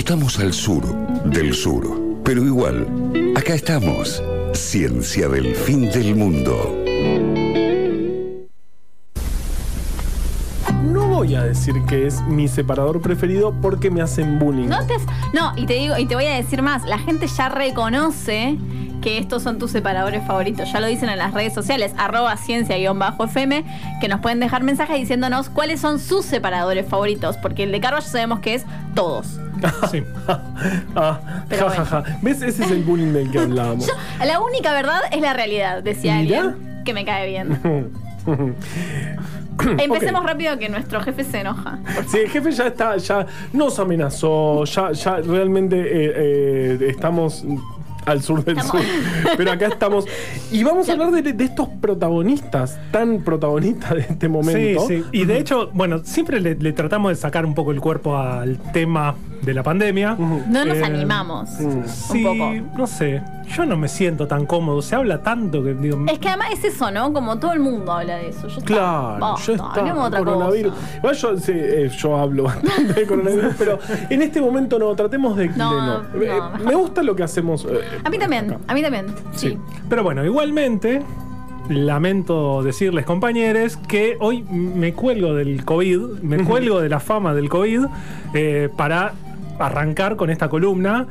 Estamos al sur del sur, pero igual, acá estamos. Ciencia del fin del mundo. No voy a decir que es mi separador preferido porque me hacen bullying. No, te- no, y te digo, y te voy a decir más, la gente ya reconoce que estos son tus separadores favoritos. Ya lo dicen en las redes sociales, arroba ciencia-fm, que nos pueden dejar mensajes diciéndonos cuáles son sus separador favoritos, porque el de Carva ya sabemos que es todos. Sí. Ah, Pero ja, ja, ja. ¿Ves? Ese es el bullying del que hablábamos. Yo, la única verdad es la realidad, decía Mirá. alguien que me cae bien. Empecemos rápido que nuestro jefe se enoja. Sí, el jefe ya está, ya nos amenazó, ya, ya realmente eh, eh, estamos al sur del Estamos- sur. Pero acá estamos. Y vamos a hablar de, de estos protagonistas, tan protagonistas de este Sí, momento. sí. Y de hecho, bueno, siempre le, le tratamos de sacar un poco el cuerpo al tema de la pandemia. No nos Eh, animamos. Sí, Un poco. no sé. Yo no me siento tan cómodo. Se habla tanto que digo. Es que además es eso, ¿no? Como todo el mundo habla de eso. Está. Claro, Basta, está. hablemos de otra coronavirus. cosa. Igual yo, sí, eh, yo hablo bastante de coronavirus, pero en este momento no, tratemos de, de No, no. no, Eh, me gusta lo que hacemos. Eh, A mí también, acá. a mí también. Sí. Pero bueno, igualmente, lamento decirles, compañeros, que hoy me cuelgo del COVID, me cuelgo de la fama del COVID eh, para arrancar con esta columna,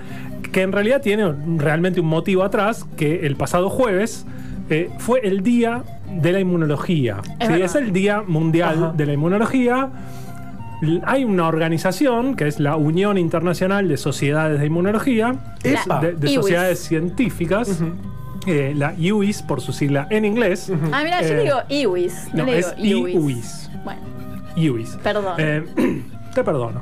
que en realidad tiene realmente un motivo atrás, que el pasado jueves eh, fue el día de la inmunología. Es. Es el Día Mundial Ajá. de la Inmunología. Hay una organización que es la Unión Internacional de Sociedades de Inmunología, Epa. de, de IWIS. sociedades científicas, eh, la UIS por su sigla en inglés. Ah, mira, yo Eh, digo IWIS. No, no, le es digo IWIS. IWIS. Bueno, UIS. perdón. Eh, te perdono.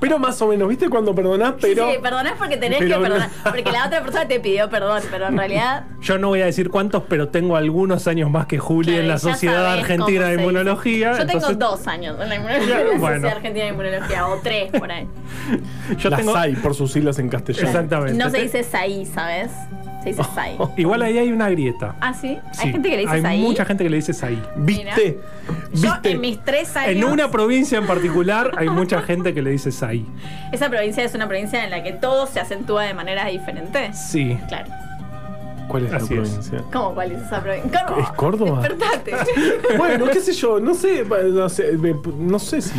Pero más o menos, ¿viste? Cuando perdonás, pero. sí, perdonás porque tenés pero que perdonar. Porque la otra persona te pidió perdón, pero en realidad. Yo no voy a decir cuántos, pero tengo algunos años más que Juli claro, en la Sociedad Argentina de dice. Inmunología. Yo tengo entonces dos años en la, inmunología, la Bueno. Sociedad Argentina de Inmunología, o tres por ahí. Yo la tengo. SAI, por sus siglas en castellano. Exactamente. No se dice SAI, ¿sabes? Se dice SAI. Igual ahí hay una grieta. Ah, sí. Sí, Hay gente que le dice Hay SAI. mucha gente que le dice SAI. ¿Viste? Yo ¿Viste? en mis tres años. En una provincia en particular hay mucha gente que le dice SAI. Esa provincia es una provincia en la que todo se acentúa de maneras diferentes. Sí. Claro. ¿Cuál es la Así es. provincia? ¿Cómo cuál es esa provincia? ¿Es Córdoba? Despertate. Bueno, qué sé yo, no sé, no sé, no sé si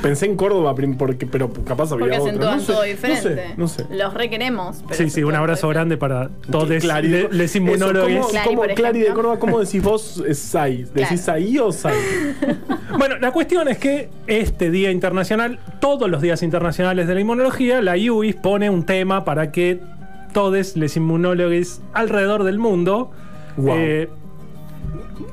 pensé en Córdoba prim- porque, pero capaz había Porque otra. acentúan no sé, todo diferente. No sé, no sé. Los requeremos. pero Sí, sí, un abrazo grande para todos Clari, le- les inmunólogos. Eso, ¿Cómo, Clari, cómo- por Clari de. Córdoba, ¿cómo decís vos SAI? ¿Decís Claro. SAI o SAI? Bueno, la cuestión es que este Día Internacional, todos los días internacionales de la inmunología, la IUIS pone un tema para que todos los inmunólogos alrededor del mundo Guau. eh,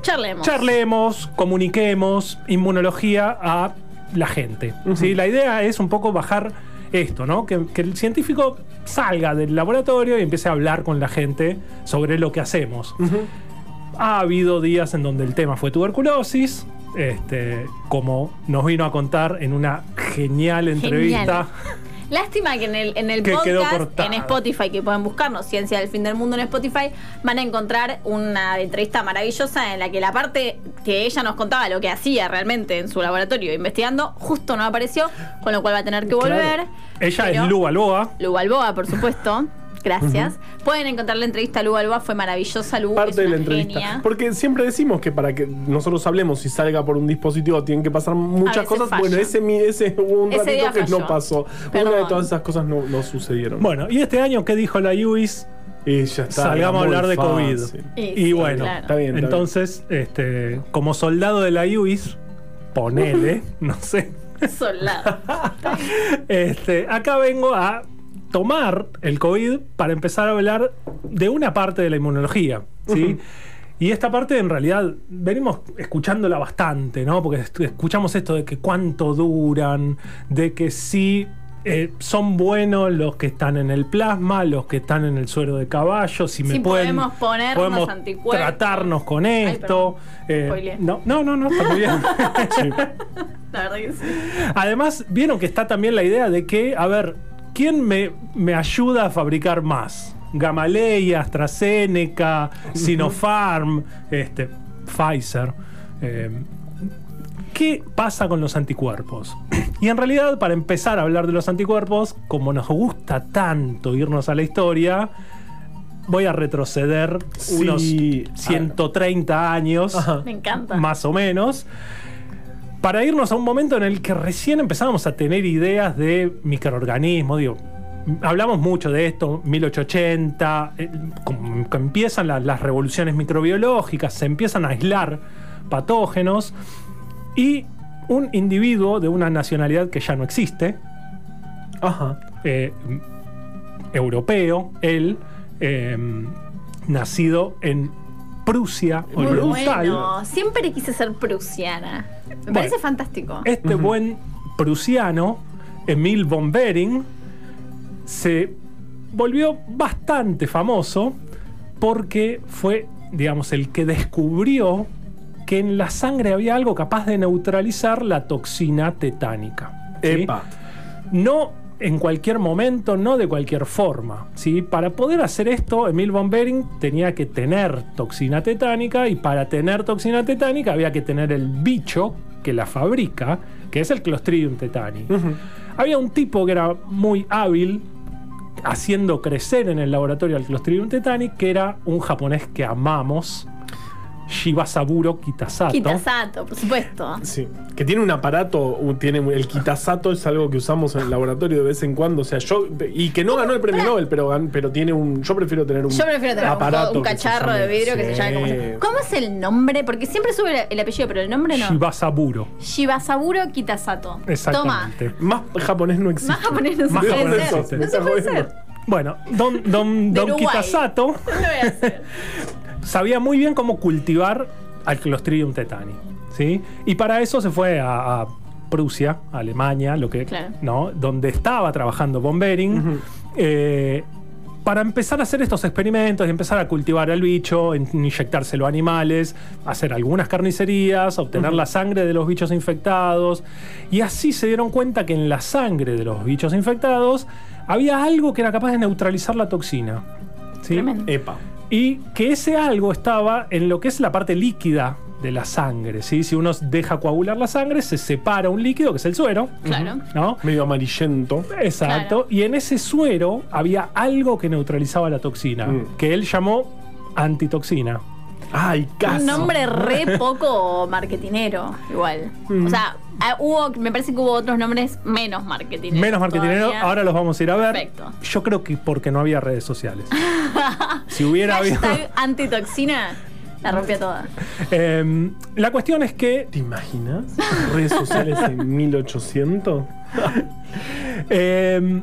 Charlemos. charlemos, comuniquemos inmunología a la gente. ¿sí? La idea es un poco bajar esto, ¿no? Que, que el científico salga del laboratorio y empiece a hablar con la gente sobre lo que hacemos. Ha habido días en donde el tema fue tuberculosis, este, como nos vino a contar en una genial entrevista. Lástima que en el, en el Que podcast, en Spotify, que pueden buscarnos, Ciencia del Fin del Mundo en Spotify, van a encontrar una entrevista maravillosa en la que la parte que ella nos contaba lo que hacía realmente en su laboratorio investigando, justo no apareció, con lo cual va a tener que volver. Ella Pero- es Lu Balboa. Lu Balboa, por supuesto. Gracias. Pueden encontrar la entrevista a Lu Balboa, fue maravillosa. Lu es Parte de la entrevista. genia. Porque siempre decimos que para que nosotros hablemos y salga por un dispositivo tienen que pasar muchas cosas. falla. Bueno, ese, ese hubo un Ese ratito que falló. no pasó. Una de todas esas cosas no, no sucedieron. Bueno, y este año, ¿qué dijo la IUIS? y ya está. Salgamos a hablar de COVID. fácil. Y bueno, claro. Está bien. está Entonces, este, como soldado de la IUIS, ponele, no sé. Soldado. Este, acá vengo a tomar el COVID para empezar a hablar de una parte de la inmunología. ¿sí? Y esta parte en realidad venimos escuchándola bastante, ¿no? Porque escuchamos esto de que cuánto duran, de que sí eh, son buenos los que están en el plasma, los que están en el suero de caballo, si me Sí, pueden podemos ponernos podemos anticuerpos. tratarnos con esto. Eh, no, no, no, no, está muy bien. La verdad que sí. Además, vieron que está también la idea de que, a ver, ¿quién me, me ayuda a fabricar más? Gamaleya, AstraZeneca, Sinopharm, este, Pfizer. Eh, ¿Qué pasa con los anticuerpos? Y en realidad, para empezar a hablar de los anticuerpos, como nos gusta tanto irnos a la historia, voy a retroceder Sí. unos 130 años. Me encanta. más o menos, para irnos a un momento en el que recién empezábamos a tener ideas de microorganismos. Digo, hablamos mucho de esto, 1880, eh, empiezan la- las revoluciones microbiológicas, se empiezan a aislar patógenos y un individuo de una nacionalidad que ya no existe, Ajá. eh, europeo, él, eh, nacido en Prusia Muy Oriental. bueno. Siempre quise ser prusiana. Me Bueno. parece fantástico. Este buen prusiano, Emil von Behring, se volvió bastante famoso porque fue, digamos, el que descubrió que en la sangre había algo capaz de neutralizar la toxina tetánica. ¿sí? Epa. No en cualquier momento, no de cualquier forma. ¿sí? Para poder hacer esto, Emil von Behring tenía que tener toxina tetánica y para tener toxina tetánica había que tener el bicho que la fabrica, que es el Clostridium tetani. Había un tipo que era muy hábil haciendo crecer en el laboratorio al Clostridium tetani, que era un japonés que amamos, Shibasaburo Kitasato. Kitasato, por supuesto. Sí. Que tiene un aparato, tiene el quitasato es algo que usamos en el laboratorio de vez en cuando. O sea, yo. Y que no ganó el premio. Nobel, pero, pero tiene un. Yo prefiero tener un. Yo prefiero tener un, aparato un se cacharro de vidrio que se llame como se- ¿Cómo es el nombre? Porque siempre sube el, el apellido, pero el nombre no. Shibasaburo. Shibasaburo Kitasato. Toma. Exactamente. Más japonés no existe. Más japonés no se Más puede japonés existe. No se puede ser. Bueno, Don, don, don. Kitasato No lo voy a hacer. sabía muy bien cómo cultivar al Clostridium tetani. ¿sí? Y para eso se fue a, a Prusia, a Alemania, lo que, Claro. ¿no? donde estaba trabajando von Behring, eh, para empezar a hacer estos experimentos y empezar a cultivar al bicho, in- inyectárselo a animales, hacer algunas carnicerías, obtener la sangre de los bichos infectados. Y así se dieron cuenta que en la sangre de los bichos infectados había algo que era capaz de neutralizar la toxina. ¿sí? Tremendo. Epa. Y que ese algo estaba en lo que es la parte líquida de la sangre. ¿sí? Si uno deja coagular la sangre, se separa un líquido que es el suero. Claro. ¿no? Medio amarillento. Exacto. Claro. Y en ese suero había algo que neutralizaba la toxina, Mm. que él llamó antitoxina. Ay, casi. Un nombre re poco marketinero, igual. Mm. O sea, ah, hubo, me parece que hubo otros nombres menos marketineros. Menos marketinero, todavía. ahora los vamos a ir a ver. Perfecto. Yo creo que porque no había redes sociales. si hubiera habido. Antitoxina, la rompió toda. Em, la cuestión es que ¿Te imaginas? Redes sociales en 1800. Eh,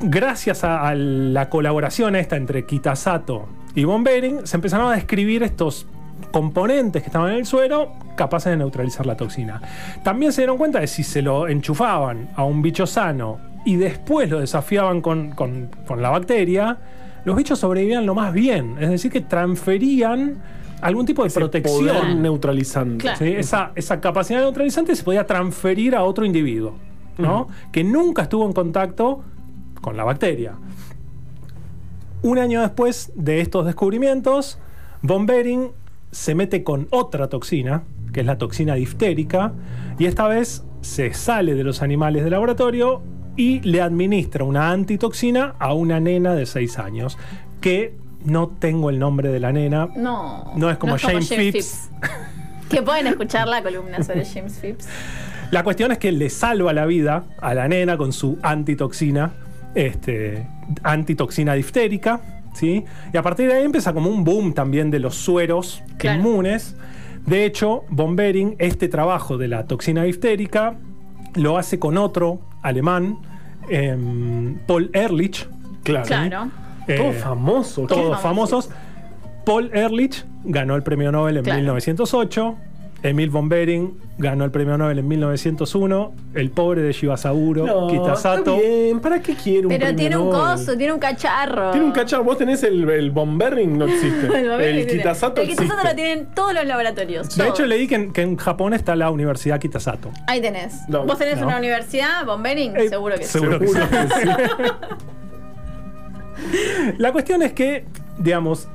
gracias a, a la colaboración esta entre Kitasato y Von Behring, se empezaron a describir estos componentes que estaban en el suero capaces de neutralizar la toxina. También se dieron cuenta de si se lo enchufaban a un bicho sano y después lo desafiaban con, con- con la bacteria, los bichos sobrevivían lo más bien. Es decir, que transferían algún tipo de Ese protección. poder neutralizante. Claro. ¿sí? Esa, esa capacidad neutralizante se podía transferir a otro individuo, ¿no? Que nunca estuvo en contacto con la bacteria. Un año después de estos descubrimientos, Von Behring se mete con otra toxina, que es la toxina diftérica, y esta vez se sale de los animales de laboratorio y le administra una antitoxina a una nena de 6 años, que no tengo el nombre de la nena, No. No es como James Phipps. Que pueden escuchar la columna sobre James Phipps. La cuestión es que le salva la vida a la nena con su antitoxina, este, antitoxina diftérica, ¿sí? Y a partir de ahí empieza como un boom también de los sueros Claro. inmunes. De hecho, Von Behring, este trabajo de la toxina diftérica, lo hace con otro alemán, em, Paul Ehrlich. Claro. Claro. eh, Todo famoso. todos famosos. Paul Ehrlich ganó el premio Nobel en Claro. 1908. Emil von Behring ganó el premio Nobel en 1901. El pobre de Shibasaburo, No, Kitasato. está bien. ¿Para qué quiere un Pero premio tiene un Nobel? coso, tiene un cacharro. Tiene un cacharro. Vos tenés el, el Bombering, no existe. El, el Kitasato El Kitasato existe. lo tienen todos los laboratorios. De todos. hecho, leí que en, que en Japón está la Universidad Kitasato. Ahí tenés. No, Vos tenés no. una universidad, Bombering, Eh, seguro que seguro que sí. Seguro que sí. La cuestión es que, digamos,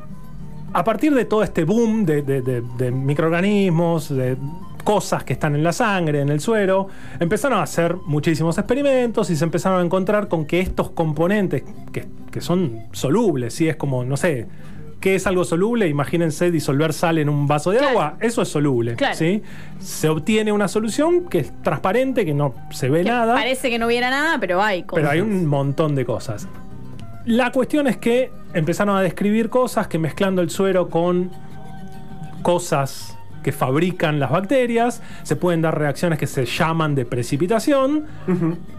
a partir de todo este boom de, de- de- de microorganismos, de cosas que están en la sangre, en el suero. Empezaron a hacer muchísimos experimentos y se empezaron a encontrar con que estos componentes, que, que son solubles, ¿sí? es como, no sé, ¿qué es algo soluble? Imagínense disolver sal en un vaso de Claro. agua. Eso es soluble. Claro. ¿sí? Se obtiene una solución que es transparente, que no se ve Que nada. Parece que no hubiera nada, pero hay cosas. Pero hay un montón de cosas. La cuestión es que empezaron a describir cosas que mezclando el suero con cosas que fabrican las bacterias, se pueden dar reacciones que se llaman de precipitación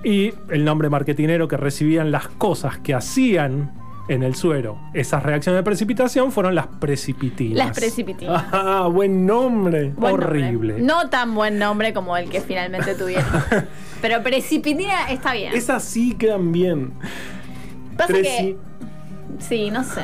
y el nombre marketinero que recibían las cosas que hacían en el suero esas reacciones de precipitación fueron las precipitinas. Las precipitinas. Ah, buen nombre. Buen nombre. horrible. No tan buen nombre como el que finalmente tuvieron. Pero precipitina está bien. Esas sí quedan bien. Pasa Preci- que. Sí, no sé.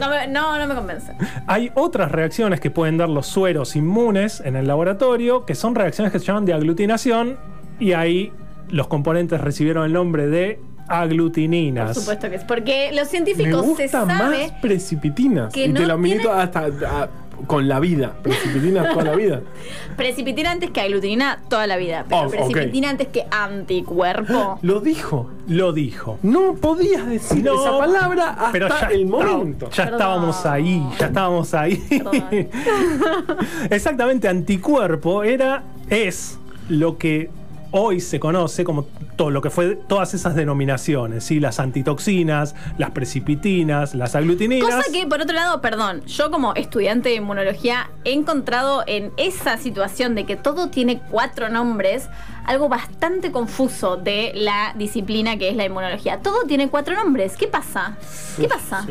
No, me- no, no me convence. Hay otras reacciones que pueden dar los sueros inmunes en el laboratorio, que son reacciones que se llaman de aglutinación, y ahí los componentes recibieron el nombre de Por aglutininas. supuesto que es. Porque los Me científicos se gusta más sabe. precipitinas. que y te lo milito hasta a- con la vida. Precipitinas toda la vida. Precipitina antes que aglutinina toda la vida. Pero Oh, precipitina antes que anticuerpo. Lo dijo. Lo dijo. No podías decir No, esa palabra hasta Pero ya, el momento. ya Perdón. estábamos ahí, ya estábamos ahí. Perdón. Exactamente, anticuerpo era, es lo que hoy se conoce como todo lo que fue todas esas denominaciones, ¿sí? las antitoxinas, las precipitinas, las aglutininas. Cosa que, por otro lado, perdón, yo como estudiante de inmunología he encontrado en esa situación de que todo tiene cuatro nombres algo bastante confuso de la disciplina que es la inmunología. Todo tiene cuatro nombres. ¿Qué pasa? ¿Qué pasa?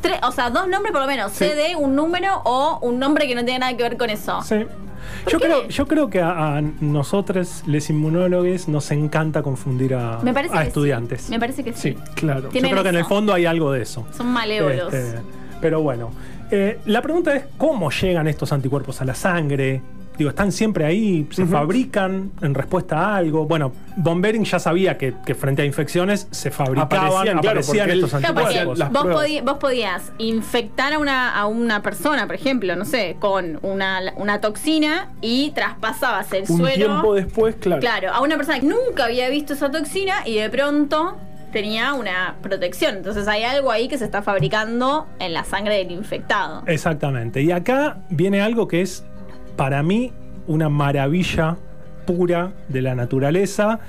Tres, o sea, dos nombres por lo menos. Sí. CD, un número o un nombre que no tiene nada que ver con eso. Sí. Yo qué? creo, yo creo que a, a nosotros, les inmunólogos, nos encanta confundir a, Me parece a que sí. estudiantes. Me parece que sí. Sí. Claro. Yo creo que en el fondo hay algo de eso. Son malévolos. Este, pero bueno, eh, la pregunta es cómo llegan estos anticuerpos a la sangre. Digo, están siempre ahí, se fabrican en respuesta a algo. Bueno, Von Behring ya sabía que, que frente a infecciones se fabricaban, Aparecían, claro, aparecían estos anticuerpos. vos, pruebas. podí- vos podías infectar a una, a una persona, por ejemplo, no sé, con una, una toxina y traspasabas el Un suero. tiempo después, claro. Claro, a una persona que nunca había visto esa toxina y de pronto tenía una protección. Entonces hay algo ahí que se está fabricando en la sangre del infectado. Exactamente. Y acá viene algo que es, para mí, una maravilla pura de la naturaleza.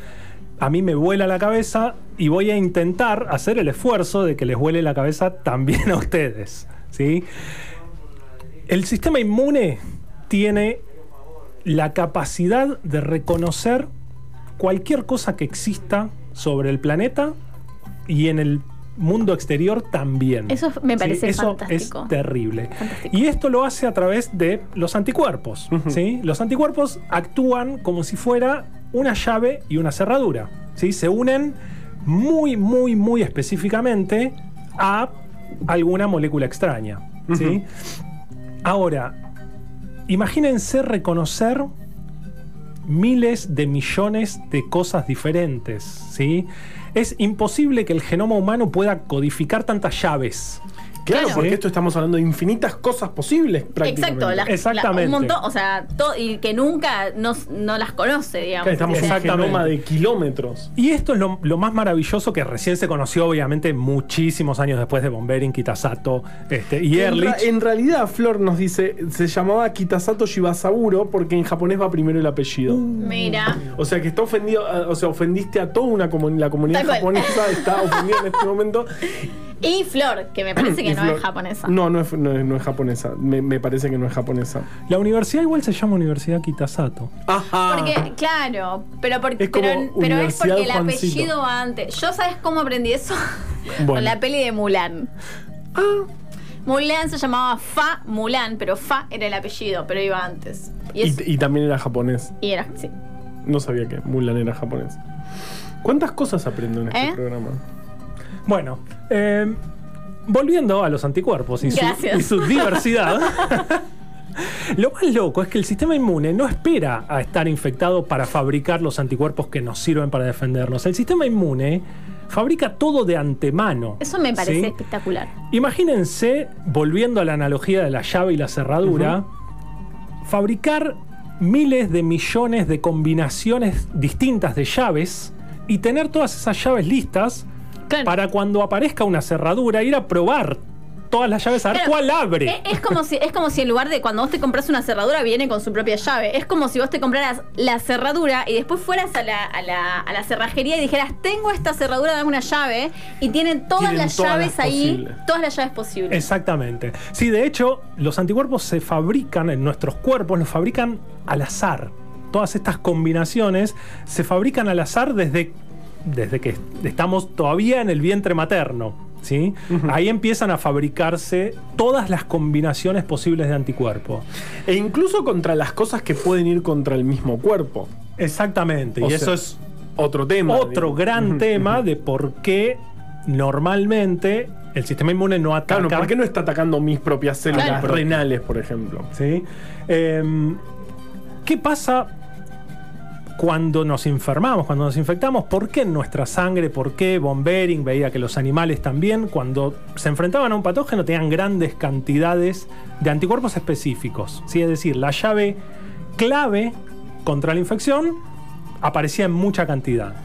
A mí me vuela la cabeza y voy a intentar hacer el esfuerzo de que les vuele la cabeza también a ustedes. ¿sí? El sistema inmune tiene la capacidad de reconocer cualquier cosa que exista sobre el planeta y en el mundo exterior también. Eso me Sí, parece eso fantástico. es terrible. Fantástico. Y esto lo hace a través de los anticuerpos. ¿sí? Los anticuerpos actúan como si fuera una llave y una cerradura. ¿sí? Se unen muy, muy, muy específicamente a alguna molécula extraña. ¿sí? Ahora, imagínense reconocer miles de millones de cosas diferentes, ¿sí? Es imposible que el genoma humano pueda codificar tantas llaves. Claro, Claro. porque esto estamos hablando de infinitas cosas posibles prácticamente. Exacto, la- la- Exactamente. un montón, o sea, to- y que nunca no, no las conoce, digamos. Claro, estamos en un Exactamente. genoma de kilómetros. Y esto es lo, lo más maravilloso que recién se conoció, obviamente, muchísimos años después de Bombering, Kitasato este, y Ehrlich. en realidad, Flor nos dice, se llamaba Kitasato Shibasaburo porque en japonés va primero el apellido. Mira. O sea que está ofendido, o sea, ofendiste a toda una comuni- la comunidad japonesa, está ofendida en este momento. Y Flor, que me parece que no Flor- es japonesa. No, no es, no es- no es japonesa. Me, me parece que no es japonesa. La universidad igual se llama Universidad Kitasato. Ajá. Porque, claro, pero, porque, Es pero, pero es porque el Juancito. apellido va antes. ¿Yo sabes cómo aprendí eso? Bueno. Con la peli de Mulan. Ah, Mulan se llamaba Fa Mulan, pero Fa era el apellido, pero iba antes. Y, y, es- y también era japonés. y era, sí. No sabía que Mulan era japonés. ¿Cuántas cosas aprendo en este ¿Eh? programa? Bueno, eh, volviendo a los anticuerpos y su, Gracias. y su diversidad. Lo más loco es que el sistema inmune no espera a estar infectado para fabricar los anticuerpos que nos sirven para defendernos. El sistema inmune fabrica todo de antemano. Eso me parece ¿sí? espectacular. Imagínense, volviendo a la analogía de la llave y la cerradura, fabricar miles de millones de combinaciones distintas de llaves y tener todas esas llaves listas Claro. para cuando aparezca una cerradura ir a probar todas las llaves a ver Claro, cuál abre. Es, es como si, es como si en lugar de cuando vos te compras una cerradura viene con su propia llave. Es como si vos te compraras la cerradura y después fueras a la, a la, a la cerrajería y dijeras, tengo esta cerradura, dame una llave. Y tienen todas Tienen las todas llaves las ahí, posibles. todas las llaves posibles. Exactamente. Sí, de hecho, los anticuerpos se fabrican en nuestros cuerpos, los fabrican al azar. Todas estas combinaciones se fabrican al azar desde, desde que estamos todavía en el vientre materno. ¿sí? Ahí empiezan a fabricarse todas las combinaciones posibles de anticuerpos. E incluso contra las cosas que pueden ir contra el mismo cuerpo. Exactamente. O y sea, eso es Otro tema. otro digamos. gran tema de por qué normalmente el sistema inmune no ataca. Claro, ¿por qué no está atacando mis propias células Claro. renales, por ejemplo? ¿sí? Em, ¿Qué pasa cuando nos enfermamos, cuando nos infectamos? ¿Por qué nuestra sangre? ¿Por qué Von veía que los animales también, cuando se enfrentaban a un patógeno, tenían grandes cantidades de anticuerpos específicos? ¿sí? Es decir, la llave clave contra la infección aparecía en mucha cantidad.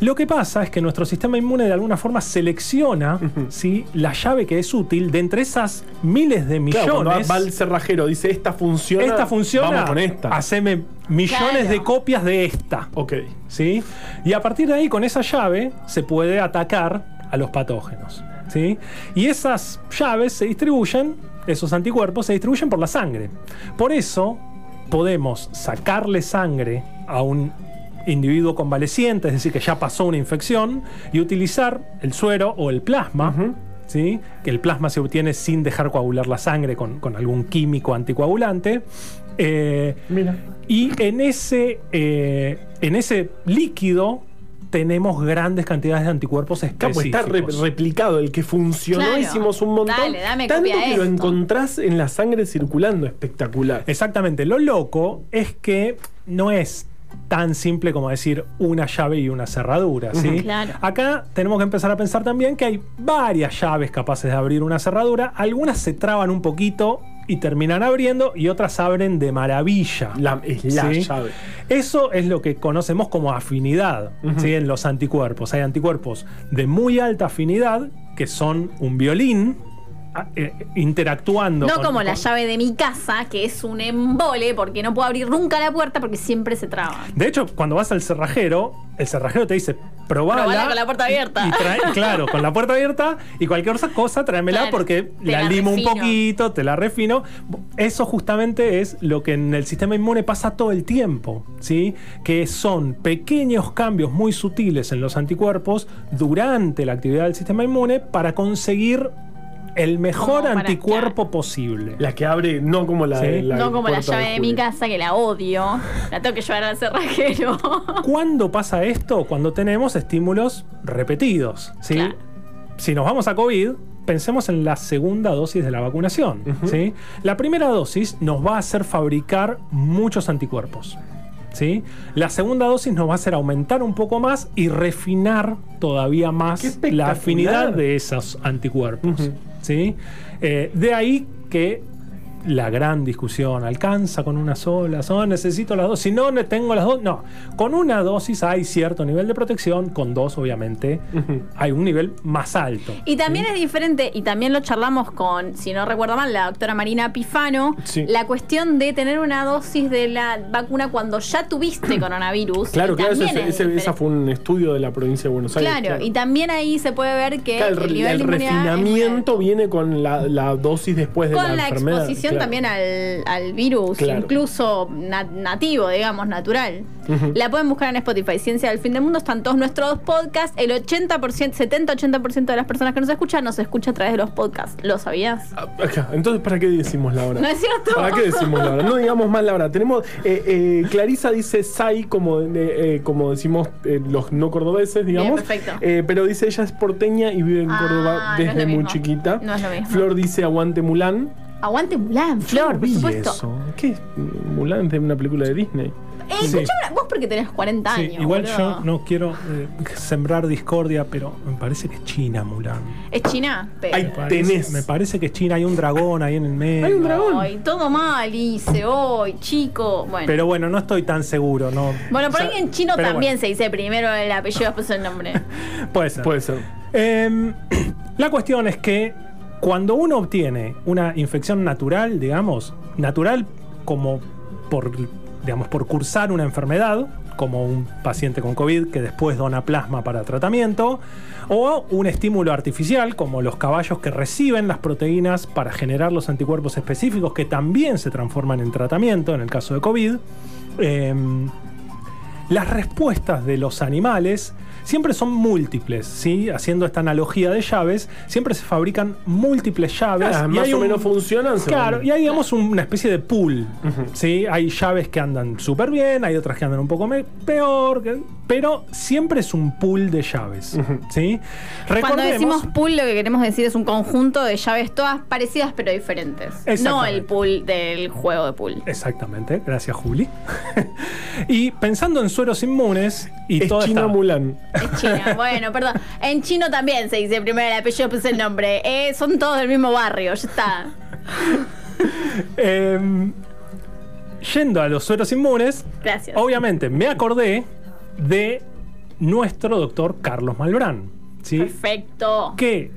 Lo que pasa es que nuestro sistema inmune de alguna forma selecciona ¿sí? la llave que es útil de entre esas miles de millones. Claro, cuando va al cerrajero, dice esta funciona. Esta funciona. Vamos con esta. Haceme millones Claro. de copias de esta. Ok. ¿Sí? Y a partir de ahí, con esa llave, se puede atacar a los patógenos. ¿Sí? Y esas llaves se distribuyen, esos anticuerpos se distribuyen por la sangre. Por eso podemos sacarle sangre a un individuo convaleciente, es decir, que ya pasó una infección, y utilizar el suero o el plasma. ¿Sí? Que el plasma se obtiene sin dejar coagular la sangre con, con algún químico anticoagulante. Eh, Mira. y en ese, eh, en ese líquido tenemos grandes cantidades de anticuerpos Claro, pues específicos. está re- replicado. El que funcionó, Claro. hicimos un montón. Dale, dame tanto que lo encontrás en la sangre circulando. Espectacular. Exactamente. Lo loco es que no es tan simple como decir una llave y una cerradura. ¿sí? Claro. Acá tenemos que empezar a pensar también que hay varias llaves capaces de abrir una cerradura. Algunas se traban un poquito y terminan abriendo y otras abren de maravilla. La, es la ¿sí? llave. Eso es lo que conocemos como afinidad ¿sí? en los anticuerpos. Hay anticuerpos de muy alta afinidad que son un violín eh, interactuando. No con- como la llave de mi casa, que es un embole porque no puedo abrir nunca la puerta porque siempre se traba. De hecho, cuando vas al cerrajero, el cerrajero te dice, probala. Probala con la puerta abierta. Y trae- claro, con la puerta abierta y cualquier otra cosa, tráemela Claro, porque la, la limo un poquito, te la refino. Eso justamente es lo que en el sistema inmune pasa todo el tiempo, ¿sí? Que son pequeños cambios muy sutiles en los anticuerpos durante la actividad del sistema inmune para conseguir el mejor Como para- anticuerpo posible. La que abre, no como la, Sí. la no como la llave de mi casa, que la odio. La tengo que llevar al cerrajero. ¿Cuándo pasa esto? Cuando tenemos estímulos repetidos. ¿sí? Claro. Si nos vamos a COVID, pensemos en la segunda dosis de la vacunación. ¿sí? La primera dosis nos va a hacer fabricar muchos anticuerpos. ¿sí? La segunda dosis nos va a hacer aumentar un poco más y refinar todavía ¡Qué más la afinidad de esos anticuerpos. ¿Sí? Eh, de ahí que la gran discusión, ¿alcanza con una sola? ¿No necesito las dos? Si no tengo las dos, no. Con una dosis hay cierto nivel de protección, con dos obviamente hay un nivel más alto. Y también es diferente, y también lo charlamos con, si no recuerdo mal, la doctora Marina Pifano, Sí. la cuestión de tener una dosis de la vacuna cuando ya tuviste coronavirus. Claro, claro, ese, es fue un estudio de la provincia de Buenos Aires. Claro, y también ahí se puede ver que Claro, el el, nivel el de refinamiento viene con la, la dosis después de con la, la, enfermedad. exposición claro. también al, al virus, Claro. incluso na- nativo, digamos, natural. La pueden buscar en Spotify, Ciencia del Fin del Mundo, están todos nuestros podcasts. El 80%, 70-80% de las personas que nos escuchan nos escucha a través de los podcasts. ¿Lo sabías? Ah, acá. Entonces, ¿para qué decimos la hora? ¿No es cierto? ¿Para qué decimos la hora? No digamos más la hora. Tenemos. eh, eh, Clarisa dice Sai, como, eh, eh, como decimos los no cordobeses, digamos. perfecto. Pero dice ella es porteña y vive en Ah, Córdoba desde muy mismo. chiquita. No es lo mismo. Flor dice aguante Mulan. Aguante Mulan, Flor, por Vi supuesto. eso. ¿Qué es Mulan de una película de Disney? Eh, escuchame, vos porque tenés 40 Sí, años. igual boludo. yo no quiero eh, sembrar discordia, pero me parece que es China, Mulan. ¿Es China? Pero- Ay, Me parece, Tenés. me parece que es China, hay un dragón ahí en el medio. Hay un dragón. Ay, todo mal, hice hoy, chico. Bueno. Pero bueno, no estoy tan seguro, ¿no? bueno, por O sea, ahí en chino también bueno, se dice primero el apellido, después el nombre. puede ser. Puede ser. Em, la cuestión es que cuando uno obtiene una infección natural, digamos, natural como por, digamos, por cursar una enfermedad, como un paciente con COVID que después dona plasma para tratamiento, o un estímulo artificial, como los caballos que reciben las proteínas para generar los anticuerpos específicos que también se transforman en tratamiento en el caso de COVID. em, las respuestas de los animales siempre son múltiples, ¿sí? Haciendo esta analogía de llaves, siempre se fabrican múltiples llaves. Ah, y más hay o un- menos funcionan. Claro, y hay, digamos, un- una especie de pool, ¿sí? Hay llaves que andan súper bien, hay otras que andan un poco peor, que- pero siempre es un pool de llaves, ¿sí? Cuando decimos pool, lo que queremos decir es un conjunto de llaves todas parecidas pero diferentes. No el pool del juego de pool. Exactamente, gracias Juli. y pensando en sueros inmunes y Es toda China esta- Mulan. Es China, bueno, perdón. En chino también se dice primero el apellido, después el nombre. Eh, son todos del mismo barrio, ya está. Em, yendo a los sueros inmunes, Gracias. obviamente me acordé de nuestro doctor Carlos Malbrán, ¿sí? Perfecto. Que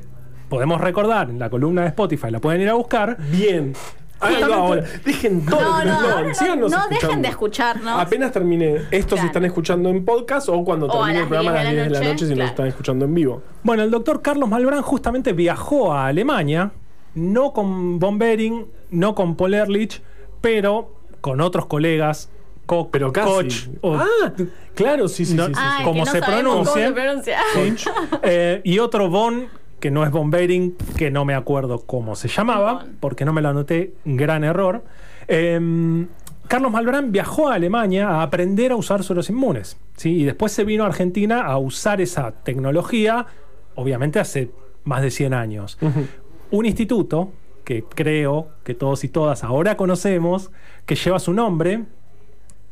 podemos recordar en la columna de Spotify, la pueden ir a buscar. Bien. Háganlo ahora. Dejen todo. No, no, no, no, síganos no dejen de escucharnos. Apenas termine esto, si Claro. están escuchando en podcast o cuando O termine el programa a 10 las 10 de la noche, si claro. nos están escuchando en vivo. Bueno, el doctor Carlos Malbrán justamente viajó a Alemania, no con Von Behring, no con Paul Ehrlich, pero con otros colegas, Koch, Pero casi. O- ah, claro, sí, sí, No, sí. sí, Ay, sí. como no se pronuncie. se pronuncia. Eh, y otro Von, que no es Von Behring, que no me acuerdo cómo se llamaba, porque no me lo anoté, gran error. Eh, Carlos Malbrán viajó a Alemania a aprender a usar sueros inmunes, ¿sí? y después se vino a Argentina a usar esa tecnología, obviamente hace más de 100 años. Un instituto que creo que todos y todas ahora conocemos, que lleva su nombre,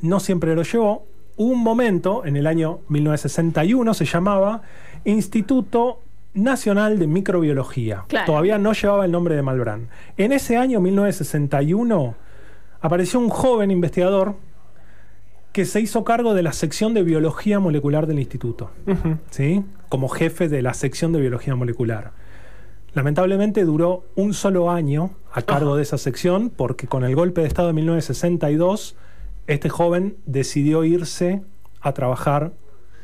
no siempre lo llevó. Hubo un momento, en el año 1961, se llamaba Instituto Nacional de Microbiología. Claro. Todavía no llevaba el nombre de Malbrán. En ese año, 1961, apareció un joven investigador que se hizo cargo de la sección de biología molecular del instituto, ¿sí? como jefe de la sección de biología molecular. Lamentablemente duró un solo año a cargo de esa sección porque con el golpe de Estado de 1962 este joven decidió irse a trabajar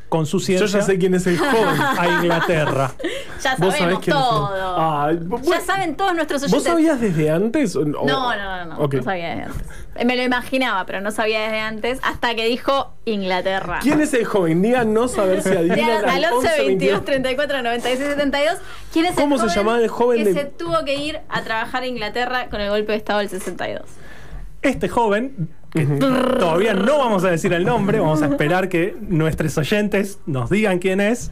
con su Yo ciencia ya sé quién es el joven. a Inglaterra. Ya Vos sabés sabemos quién es el- todo. Bu- ya saben todos nuestros oyentes. ¿Vos sabías desde antes? o- No, no, no, no, Ok. no sabía desde antes. Me lo imaginaba, pero no sabía desde antes, hasta que dijo Inglaterra. ¿Quién es el joven? Díganos a ver si adivinan. Díganos al 11 22 22. 34 96 72. ¿Quién es ¿Cómo el se joven llamaba el joven que de- se tuvo que ir a trabajar a Inglaterra con el golpe de Estado del 62? Este joven, que todavía no vamos a decir el nombre, vamos a esperar que nuestros oyentes nos digan quién es,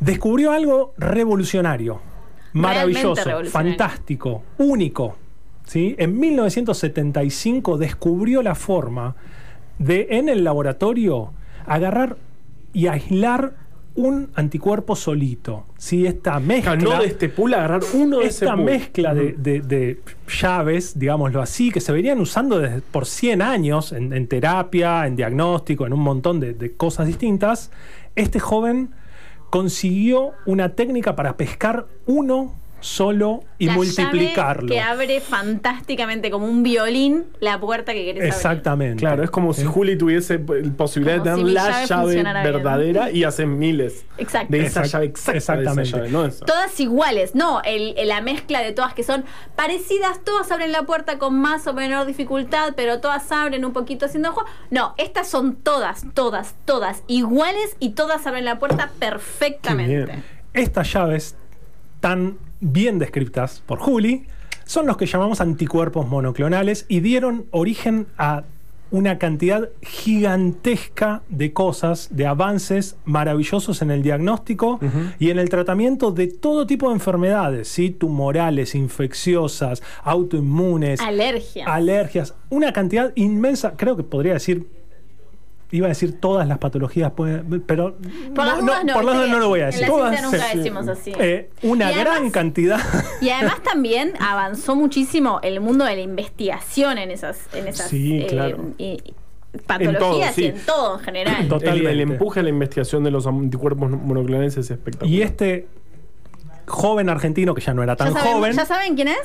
descubrió algo revolucionario, maravilloso, revolucionario. fantástico, único. ¿sí? En 1975 descubrió la forma de, en el laboratorio, agarrar y aislar un anticuerpo solito. ¿sí? Esta mezcla No de este pool, agarrar uno de ese esta pool. mezcla de, de- de llaves, digámoslo así, que se venían usando desde, por 100 años en, en terapia, en diagnóstico, en un montón de, de cosas distintas, este joven consiguió una técnica para pescar uno solo y La multiplicarlo. llave que abre fantásticamente como un violín la puerta que querés abrir. Exactamente. Claro, es como si Juli tuviese p- posibilidad Como de si tener mi la llave llave funcionara bien. verdadera y hacen miles Exacto. de esa Exact- llave exacta. exactamente. De esa llave, no esa. Todas iguales, no, el- el- la mezcla de todas que son parecidas, todas abren la puerta con más o menor dificultad, pero todas abren un poquito haciendo juego. No, estas son todas, todas, todas iguales y todas abren la puerta perfectamente. Estas llaves tan bien descritas por Juli son los que llamamos anticuerpos monoclonales y dieron origen a una cantidad gigantesca de cosas, de avances maravillosos en el diagnóstico y en el tratamiento de todo tipo de enfermedades, ¿sí? tumorales, infecciosas, autoinmunes, Alergia. alergias, una cantidad inmensa, creo que podría decir Iba a decir todas las patologías, pueden- pero Por las dudas no, por las dudas no lo voy a en decir. la Todas, nunca decimos así. Eh, una Y además- gran cantidad. Y además también avanzó muchísimo el mundo de la investigación en esas, en esas Sí, eh, claro. y- y patologías sí. y en todo en general. Tot- El, el Totalmente. empuje a la investigación de los anticuerpos monoclonales es espectacular. Y este joven argentino, que ya no era ¿Ya, tan sabemos- joven, ¿Ya saben quién es?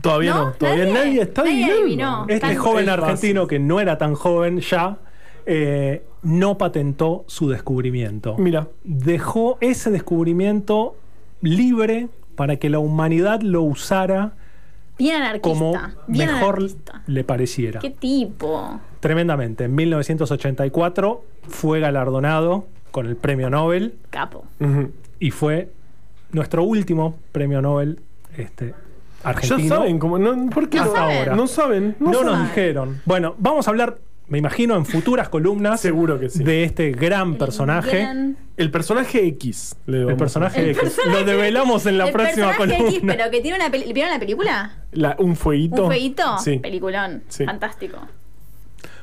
todavía no, todavía nadie, está nadie adivinó. este joven argentino que no era tan joven ya, eh, no patentó su descubrimiento. Mira, Dejó ese descubrimiento libre para que la humanidad lo usara Bien anarquista. como bien mejor anarquista. le pareciera. ¿Qué tipo? Tremendamente. En 1984 fue galardonado con el premio Nobel Capo. y fue nuestro último premio Nobel este, ya argentino. saben cómo, no, ¿por qué No no? saben. No saben, no, No saben. nos dijeron. Bueno, vamos a hablar, me imagino, en futuras columnas Seguro que sí. de este gran personaje. El personaje X. le El personaje El X. personaje- Lo develamos en la el próxima personaje columna. X, pero que tiene una peli- ¿Vieron la película? La- un fueguito. ¿Un feito? Sí. Peliculón. Sí. Fantástico.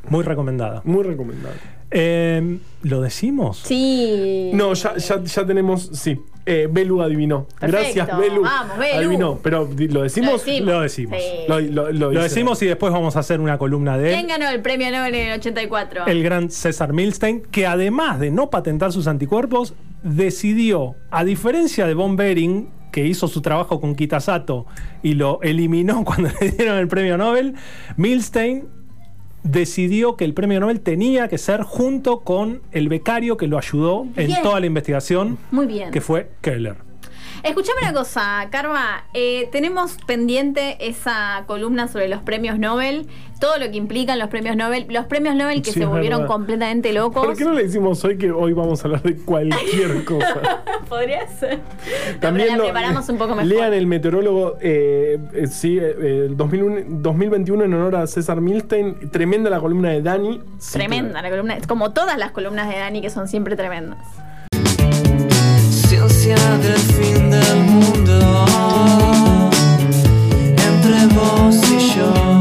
Muy recomendada. Muy recomendable. Eh, ¿Lo decimos? Sí. No, ya, ya, ya tenemos. Sí. Eh, Belu adivinó. Perfecto. Gracias, Belu. Vamos, Belu. Adivinó. Pero lo decimos. Lo decimos. Sí. Lo, lo- lo Lo dice. decimos y después vamos a hacer una columna de ¿Quién él. ganó el premio Nobel en el 84? El gran César Milstein, que además de no patentar sus anticuerpos, decidió, a diferencia de Von Behring, que hizo su trabajo con Kitasato y lo eliminó cuando le dieron el premio Nobel, Milstein decidió que el premio Nobel tenía que ser junto con el becario que lo ayudó en Bien. toda la investigación, Muy bien. que fue Keller. Escuchame una cosa, Carva. eh, tenemos pendiente esa columna sobre los premios Nobel, todo lo que implican los premios Nobel, los premios Nobel que Sí, se es volvieron verdad. completamente locos. ¿Por qué no le decimos hoy que hoy vamos a hablar de cualquier cosa? Podría ser. También la preparamos un poco mejor. Lean el meteorólogo, eh, eh, sí, eh, el 2001 2021 en honor a César Milstein. Tremenda la columna de Dani. Sí, Tremenda la columna, como todas las columnas de Dani que son siempre tremendas del fin del mundo entre vos y yo.